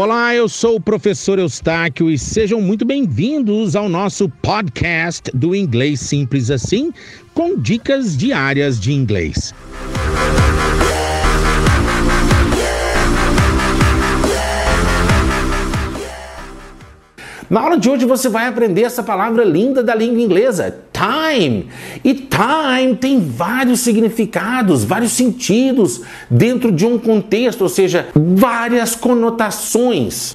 Olá, eu sou o professor Eustáquio e sejam muito bem-vindos ao nosso podcast do Inglês Simples Assim, com dicas diárias de inglês. Na aula de hoje você vai aprender essa palavra linda da língua inglesa, time. E time tem vários significados, vários sentidos dentro de um contexto, ou seja, várias conotações.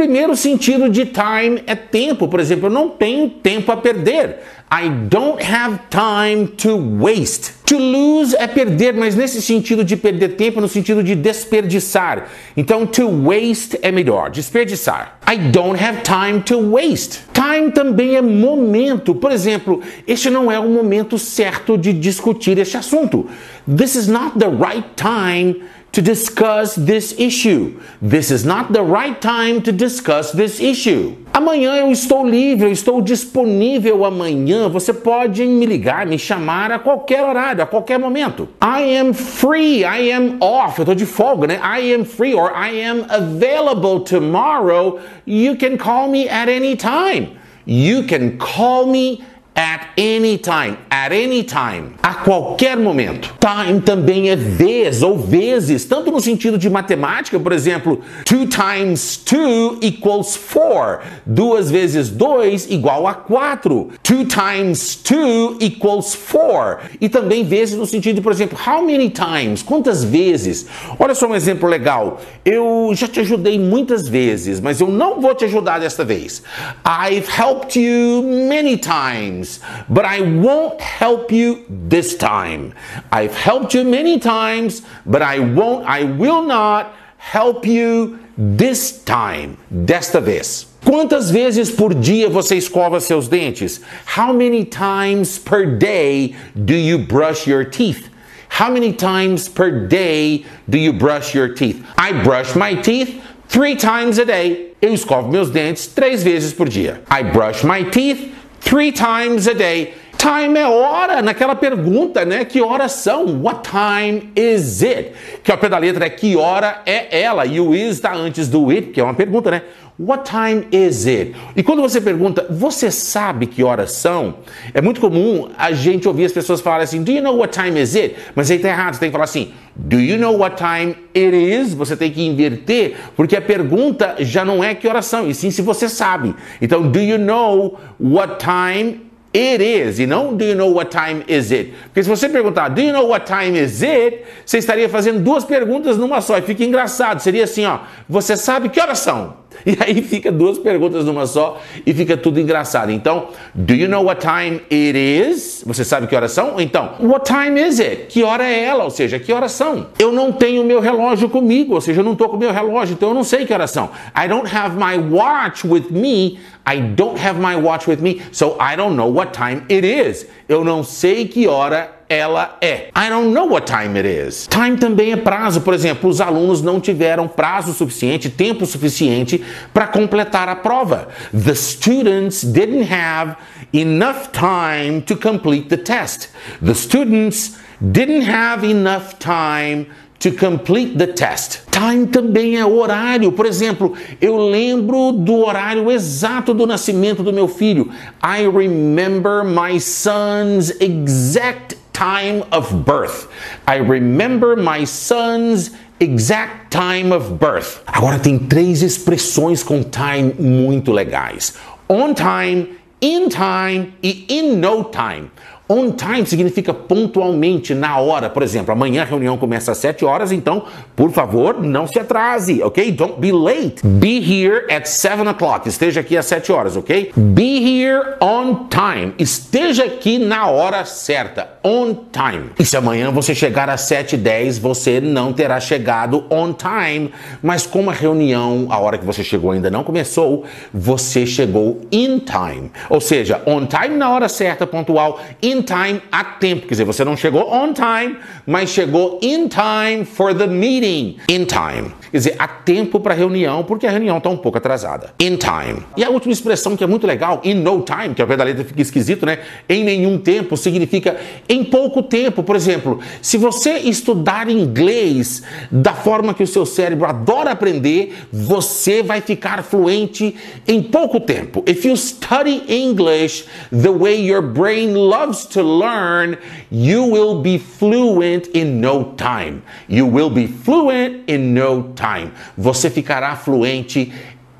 Primeiro sentido de time é tempo. Por exemplo, eu não tenho tempo a perder. I don't have time to waste. To lose é perder, mas nesse sentido de perder tempo, no sentido de desperdiçar. Então, to waste é melhor, desperdiçar. I don't have time to waste. Time também é momento. Por exemplo, este não é o momento certo de discutir este assunto. This is not the right time to discuss this issue. This is not the right time to discuss this issue. Amanhã eu estou livre, eu estou disponível amanhã. Você pode me ligar, me chamar a qualquer horário, a qualquer momento. I am free, I am off. Eu estou de folga, né? I am free or I am available tomorrow. You can call me at any time. You can call me At any time, at any time, a qualquer momento. Time também é vez ou vezes, tanto no sentido de matemática, por exemplo, 2 times 2 equals 4. Duas vezes 2 igual a 4. 2 times 2 equals 4. E também vezes no sentido de, por exemplo, how many times? Quantas vezes? Olha só um exemplo legal. Eu já te ajudei muitas vezes, mas eu não vou te ajudar desta vez. I've helped you many times times, but I won't help you this time. I've helped you many times, but I won't, I will not help you this time. Desta vez. Quantas vezes por dia você escova seus dentes? How many times per day do you brush your teeth? How many times per day do you brush your teeth? I brush my teeth three times a day. Eu escovo meus dentes três vezes por dia. I brush my teeth three times a day. Time é hora, naquela pergunta, né? Que horas são? What time is it? Que ao pé da letra é que hora é ela. E o is está antes do it, que é uma pergunta, né? What time is it? E quando você pergunta, você sabe que horas são? É muito comum a gente ouvir as pessoas falarem assim, do you know what time is it? Mas aí tá errado, você tem que falar assim, do you know what time it is? Você tem que inverter, porque a pergunta já não é que horas são, e sim se você sabe. Então, do you know what time It is, e não do you know what time is it? Porque se você perguntar do you know what time is it, você estaria fazendo duas perguntas numa só e fica engraçado. Seria assim, ó, você sabe que horas são? E aí fica duas perguntas numa só e fica tudo engraçado. Então, do you know what time it is? Você sabe que horas são? Então, what time is it? Que hora é ela? Ou seja, que horas são? Eu não tenho meu relógio comigo, ou seja, eu não estou com meu relógio, então eu não sei que horas são. I don't have my watch with me. I don't have my watch with me, so I don't know what time it is. Eu não sei que hora ela é. I don't know what time it is. Time também é prazo. Por exemplo, os alunos não tiveram prazo suficiente, tempo suficiente para completar a prova. The students didn't have enough time to complete the test. The students didn't have enough time to complete the test. Time também é horário. Por exemplo, eu lembro do horário exato do nascimento do meu filho. I remember my son's exact time of birth. I remember my son's exact time of birth. Agora tem três expressões com time muito legais: on time, in time e in no time. On time significa pontualmente, na hora. Por exemplo, amanhã a reunião começa às 7 horas, então, por favor, não se atrase, ok? Don't be late. Be here at 7 o'clock. Esteja aqui às 7 horas, ok? Be here on time. Esteja aqui na hora certa. On time. E se amanhã você chegar às 7 e 10, você não terá chegado on time. Mas como a reunião, a hora que você chegou ainda não começou, você chegou in time. Ou seja, on time na hora certa, pontual, in in time a tempo. Quer dizer, você não chegou on time, mas chegou in time for the meeting. In time. Quer dizer, a tempo para a reunião, porque a reunião está um pouco atrasada. In time. E a última expressão que é muito legal, in no time, que ao pé da letra fica esquisito, né? Em nenhum tempo significa em pouco tempo. Por exemplo, se você estudar inglês da forma que o seu cérebro adora aprender, você vai ficar fluente em pouco tempo. If you study English the way your brain loves to learn, you will be fluent in no time. You will be fluent in no time. Você ficará fluente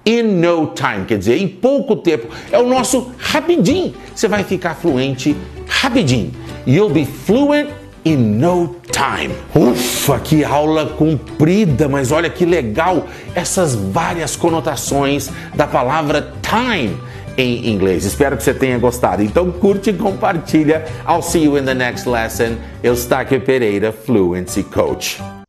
in no time, quer dizer, em pouco tempo. É o nosso rapidinho. Você vai ficar fluente rapidinho. You'll be fluent in no time. Ufa, que aula comprida, mas olha que legal essas várias conotações da palavra time em inglês. Espero que você tenha gostado. Então curte e compartilha. I'll see you in the next lesson. Eustáquio Pereira, Fluency Coach.